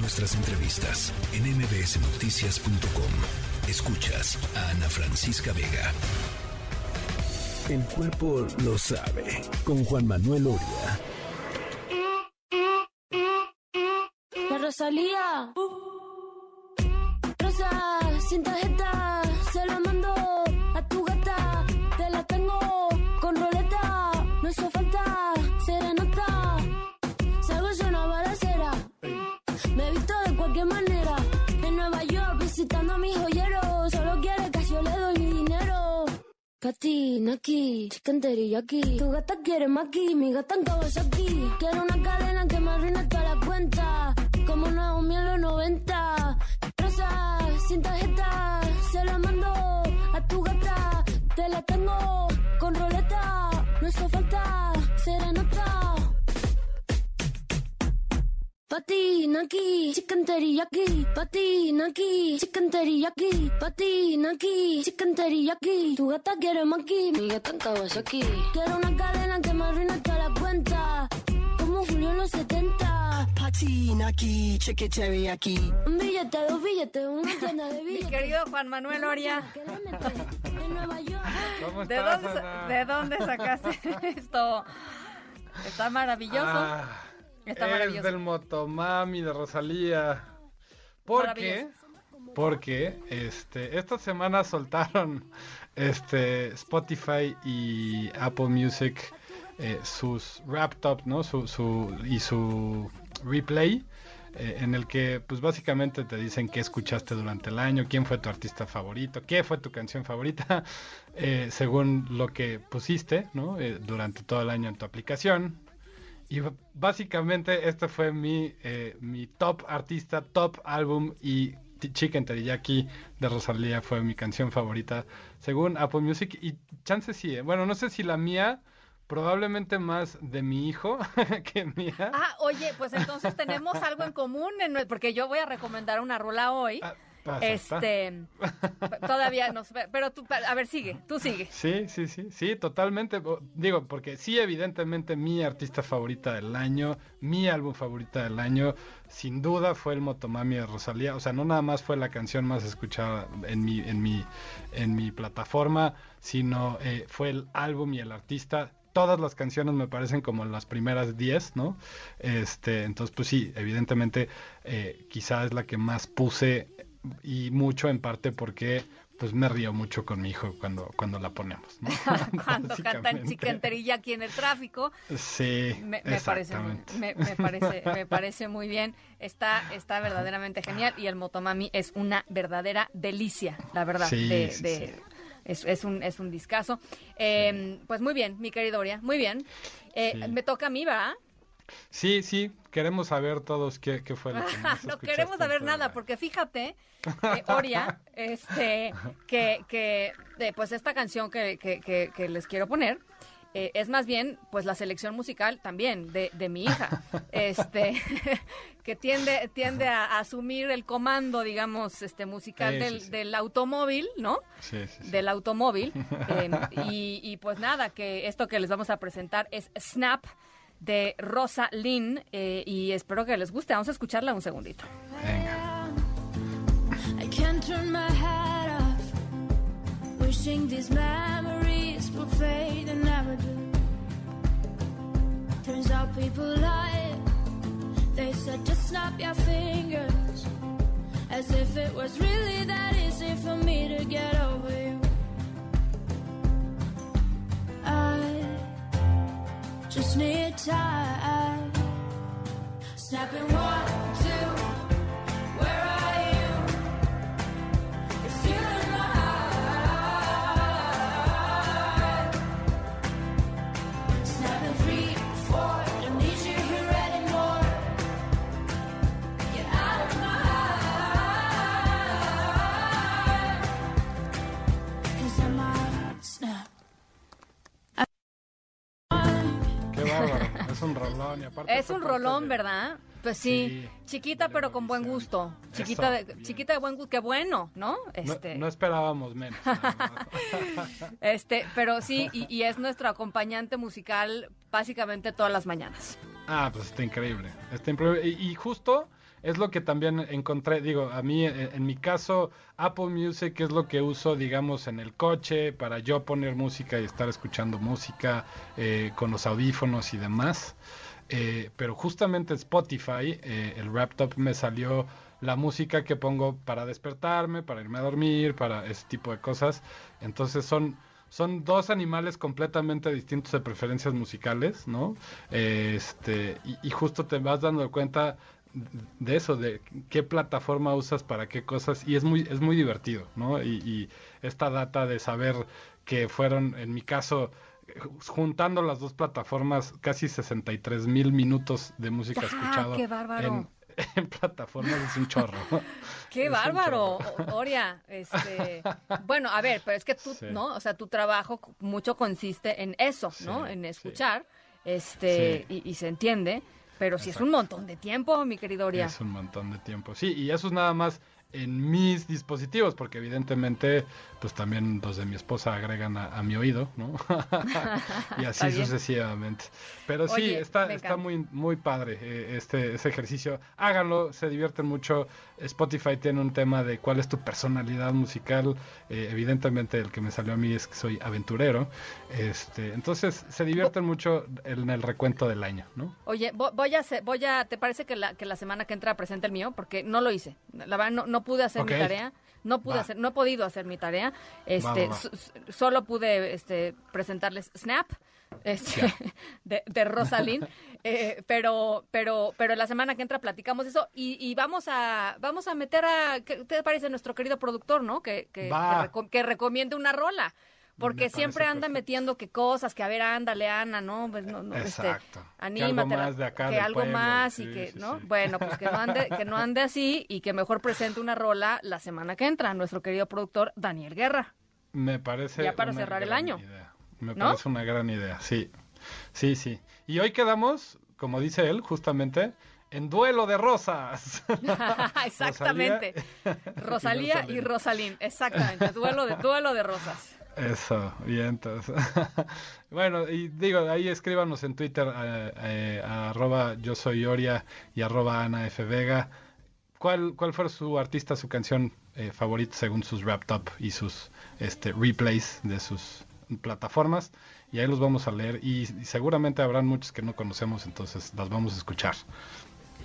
Nuestras entrevistas en mbsnoticias.com. Escuchas a Ana Francisca Vega. El cuerpo lo sabe. Con Juan Manuel Oria. La Rosalía. Rosa, sin tarjeta, se la mando Katy, Naki, chicken teriyaki. Tu gata quiere maki, mi gata en Kawasaki. Quiero una cadena que me arruine toda la cuenta. Como Naomi en los 90. Rosa, sin tarjeta, se la mando a tu gata. Te la tengo con roleta. No hizo falta Patina aquí, chicken teriyaki. Patina aquí, chicken teriyaki. Patina aquí, chicken teriyaki. Tu gata quiere maki, mi gata en Kawasaki. Quiero una cadena que me arruine toda la cuenta. Como Julio en los 70. Patina aquí, chicken teriyaki. Un billete, dos billetes, una tienda de Mi billetes. querido Juan Manuel Oria, en Nueva York. ¿Cómo ¿de estás, dónde, Ana? ¿de dónde sacaste esto? Está maravilloso. Ah, Está es del Motomami de Rosalía. Porque, porque este, esta semana soltaron este, Spotify y Apple Music eh, sus wrap up, ¿no? Su, su, y su replay. eh, en el que pues básicamente te dicen qué escuchaste durante el año, quién fue tu artista favorito, qué fue tu canción favorita, eh, según lo que pusiste ¿no? Eh, durante todo el año en tu aplicación. Y básicamente este fue mi, eh, mi top artista, top álbum y Chicken Teriyaki de Rosalía fue mi canción favorita según Apple Music. Y chance sí, eh, bueno, no sé si la mía, probablemente más de mi hijo que mía. Ah, oye, pues entonces tenemos algo en común, en porque yo voy a recomendar una rola hoy. Ah, pasa, este, todavía no, pero tú, a ver, sigue, tú sigue. Sí, sí, sí, sí, totalmente. Digo, porque sí, evidentemente mi artista favorita del año, mi álbum favorita del año, sin duda fue el Motomami de Rosalía. O sea, no nada más fue la canción más escuchada en mi, en mi, en mi plataforma, sino eh, fue el álbum y el artista. Todas las canciones me parecen como las primeras 10, ¿no? Este, entonces, pues sí, evidentemente, eh, quizá es la que más puse y mucho en parte porque pues me río mucho con mi hijo cuando, cuando la ponemos. ¿no? Cuando cantan. Chicken Teriyaki en el tráfico, Sí, me, me parece, me, me parece, me parece muy bien. Está, está verdaderamente genial y el Motomami es una verdadera delicia, la verdad. Sí, de, sí, de- sí. Es, es un, es un discazo. Eh, Pues muy bien, mi querida Oria, muy bien. Eh. Me toca a mí, ¿verdad? Sí, sí, queremos saber todos qué, qué fue lo que más no queremos saber nada, porque fíjate, eh, Oria, este, que, que eh, pues esta canción que, que- que- que les quiero poner eh, es más bien, pues la selección musical también de, de mi hija, este, que tiende, tiende a, a asumir el comando, digamos, este musical Sí, sí, del, sí. del automóvil, ¿no? Sí, sí, sí. Del automóvil. eh, y, y, pues nada, que esto que les vamos a presentar es Snap de Rosa Lynn eh, y espero que les guste. Vamos a escucharla un segundito. Venga. I can't turn my head off. Wishing these memories will fade and never do. Turns out people lie. They said just snap your fingers. As if it was really that easy for me to get over time. Snapping one, rolón y aparte Es un rolón, de- ¿verdad? Pues sí, Sí, chiquita pero con buen gusto. Chiquita Eso, de, chiquita de buen gusto, qué bueno, ¿no? No, Este, no esperábamos menos. este, pero sí, y, y es nuestro acompañante musical básicamente todas las mañanas. ah, pues está increíble. Está increíble. Y, y justo es lo que también encontré, digo, a mí, eh, en mi caso, Apple Music es lo que uso, digamos, en el coche para yo poner música y estar escuchando música eh, con los audífonos y demás. Eh, pero justamente Spotify, el Laptop me salió la música que pongo para despertarme, para irme a dormir, para ese tipo de cosas. Entonces son son dos animales completamente distintos de preferencias musicales, ¿no? Este, y, justo te vas dando cuenta de eso, de qué plataforma usas para qué cosas, y es muy, es muy divertido, ¿no? Y, y esta data de saber que fueron, en mi caso, juntando las dos plataformas, casi 63 mil minutos de música ¡Ah, escuchada qué bárbaro! en plataformas es un chorro. ¡Qué Es bárbaro, chorro. Oria! Este, bueno, a ver, pero es que tú, Sí. ¿no? O sea, tu trabajo mucho consiste en eso, ¿no? En sí. escuchar, este, y, y se entiende, pero sí es un montón de tiempo, mi querido Oria. Es un montón de tiempo. Sí, y eso es nada más en mis dispositivos, porque evidentemente, pues también los de mi esposa agregan a, a mi oído, ¿no? y así Está sucesivamente. Pero sí, Oye, está, me está encanta. muy, muy padre eh, este, ese ejercicio. Háganlo, se divierten mucho. Spotify tiene un tema de cuál es tu personalidad musical. Eh, evidentemente el que me salió a mí es que soy aventurero. Este, entonces se divierten mucho en el recuento del año, ¿no? Oye, vo- voy a voy a, ¿te parece que la, que la semana que entra presente el mío? Porque no lo hice. La verdad, no, no pude hacer mi tarea. No pude Va. hacer, no he podido hacer mi tarea. Este, va, solo pude este, presentarles Snap. este, de, de Rosalind, eh, pero, pero, pero la semana que entra platicamos eso y, y vamos a, vamos a meter a, ¿qué te parece nuestro querido productor, no? Que, que, que reco- que recomiende una rola. Porque siempre anda perfecto. metiendo que cosas, que a ver, ándale, Ana, ¿no? Pues no, no, este, Exacto. Que algo anímate, más de acá que algo más sí, y que, sí, ¿no? sí. Bueno, pues que no ande, que no ande así y que mejor presente una rola la semana que entra, nuestro querido productor Daniel Guerra. Me parece. Ya para una cerrar el año. idea. Me ¿No? parece una gran idea, sí. Sí, sí. Y hoy quedamos, como dice él, justamente, en duelo de rosas. exactamente. Rosalía y. Rosalín, exactamente. Duelo de, duelo de rosas. Eso, bien, entonces. bueno, y digo, ahí escríbanos en Twitter, eh, eh, arroba yo soy Oria y arroba Ana F. Vega. ¿Cuál, ¿Cuál fue su artista, su canción eh, favorita según sus wrapped up y sus este, replays de sus plataformas? Y ahí los vamos a leer y, y seguramente habrán muchos que no conocemos, entonces las vamos a escuchar.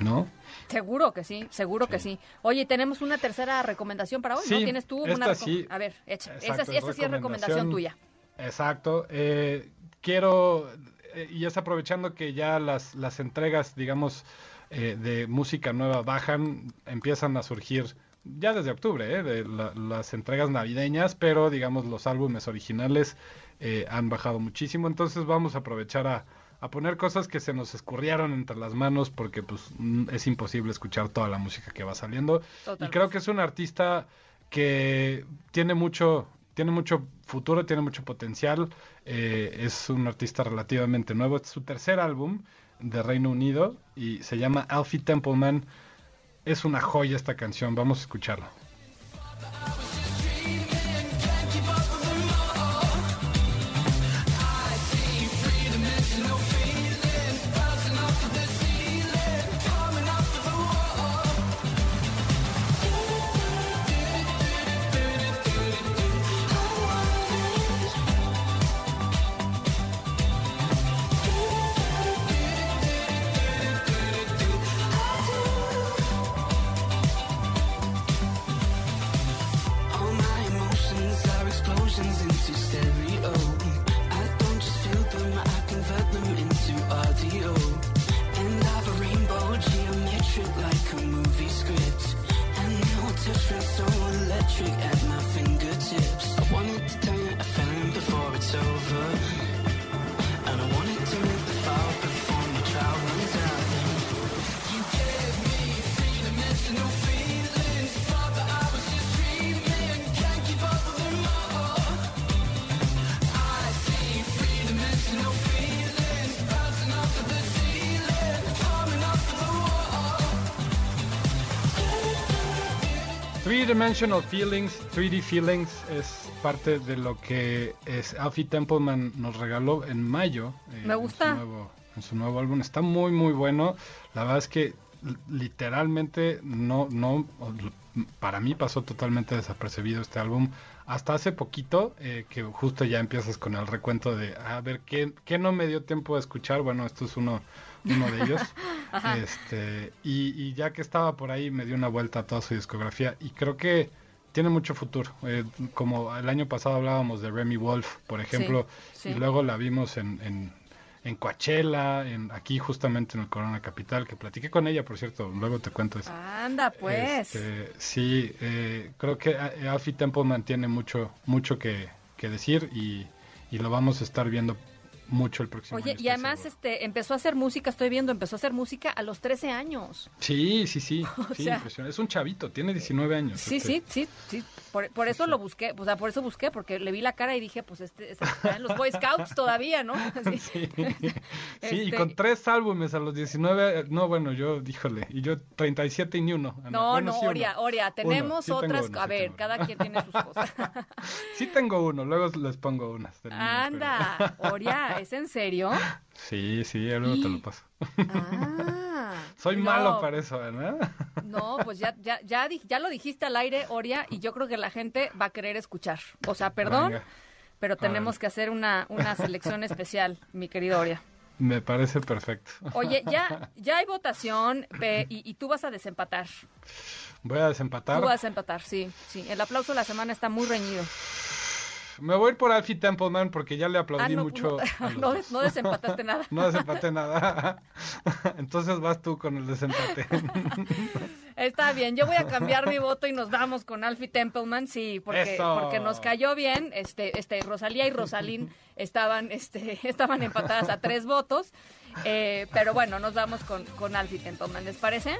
¿No? Seguro que sí, seguro que sí. Oye, tenemos una tercera recomendación para hoy, ¿no? ¿Tienes tú esta una sí. A ver, echa. Exacto, esa, es esa sí es recomendación tuya. Exacto. Eh, quiero, eh, y es aprovechando que ya las, las entregas, digamos, eh, de música nueva bajan, empiezan a surgir ya desde octubre, eh, de la- las entregas navideñas, pero digamos los álbumes originales eh, han bajado muchísimo, entonces vamos a aprovechar a, a poner cosas que se nos escurrieron entre las manos porque pues mm, es imposible escuchar toda la música que va saliendo. Y creo que es un artista que tiene mucho, tiene mucho futuro, tiene mucho potencial. eh, es un artista relativamente nuevo. Es su tercer álbum de Reino Unido y se llama Alfie Templeman. Es una joya esta canción. Vamos a escucharla. At my fingertips. Three Dimensional Feelings, 3D Feelings es parte de lo que es Alfie Templeman nos regaló en mayo. eh, Me gusta. En su, nuevo, en su nuevo álbum. Está muy, muy bueno. La verdad es que literalmente no, no, para mí pasó totalmente desapercibido este álbum. Hasta hace poquito, eh, que justo ya empiezas con el recuento de, a ver, ¿qué, qué no me dio tiempo de escuchar? Bueno, esto es uno, uno de ellos. este, y, y ya que estaba por ahí, me dio una vuelta a toda su discografía y creo que tiene mucho futuro. Eh, como el año pasado hablábamos de Remy Wolf, por ejemplo, sí. y luego la vimos en, en, en Coachella, en, aquí justamente en el Corona Capital, que platiqué con ella, por cierto, luego te cuento eso. Anda, pues. Este, sí, eh, creo que eh, Alfie Templeman tiene mucho, mucho que, que decir y, y lo vamos a estar viendo mucho el próximo Oye, año, y además seguro. este empezó a hacer música, estoy viendo, empezó a hacer música a los 13 años. Sí, sí, sí, O sí, sea- impresionante. Es un chavito, tiene 19 años. Sí, este. sí, sí, sí. Por, por eso lo busqué, o sea, por eso busqué, porque le vi la cara y dije, pues este, este está en los Boy Scouts todavía, ¿no? Así. Sí, sí y Este- con tres álbumes a los 19, eh, no, bueno, yo, díjole, y yo 37 y ni uno. Ana. No, Bueno, no, sí uno. Oria, Oria, tenemos sí otras, uno, a ver, cada quien tiene sus cosas. Sí tengo uno, luego les pongo unas. Anda, Oria, ¿es en serio? Sí, sí, luego te lo paso. Ah. Soy no, malo para eso, ¿verdad? No, pues ya, ya, ya, ya lo dijiste al aire, Oria, y yo creo que la gente va a querer escuchar. O sea, perdón, Venga, pero tenemos que hacer una, una selección especial, mi querido Oria. me parece perfecto. Oye, ya, ya hay votación pe- y, y tú vas a desempatar. Voy a desempatar. Tú vas a desempatar, sí, sí. El aplauso de la semana está muy reñido. Me voy a ir por Alfie Templeman porque ya le aplaudí Ah, no, mucho. no, los no, no desempataste nada. No desempaté nada. Entonces vas tú con el desempate. Está bien, yo voy a cambiar mi voto y nos vamos con Alfie Templeman, sí, porque, Eso. porque nos cayó bien. Este, este, Rosalía y Rosalín estaban, este, estaban empatadas a tres votos. eh, pero bueno, nos vamos con, con Alfie Templeman, ¿les parece?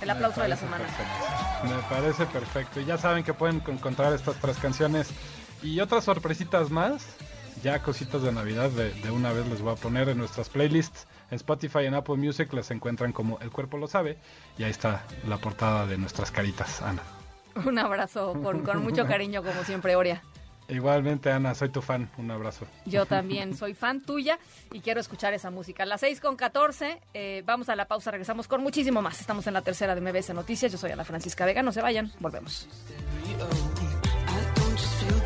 El aplauso de la semana. perfecto. Me parece perfecto. Y ya saben que pueden encontrar estas tres canciones y otras sorpresitas más. Ya cositas de Navidad de, de una vez les voy a poner en nuestras playlists. En Spotify y en Apple Music las encuentran como El Cuerpo Lo Sabe. Y ahí está la portada de nuestras caritas, Ana. Un abrazo con, con mucho cariño, como siempre, Oria. Igualmente, Ana, soy tu fan. Un abrazo. Yo también soy fan tuya y quiero escuchar esa música. A las 6 con 14, eh, vamos a la pausa, regresamos con muchísimo más. Estamos en la tercera de MBS Noticias. Yo soy Ana Francisca Vega, no se vayan, volvemos.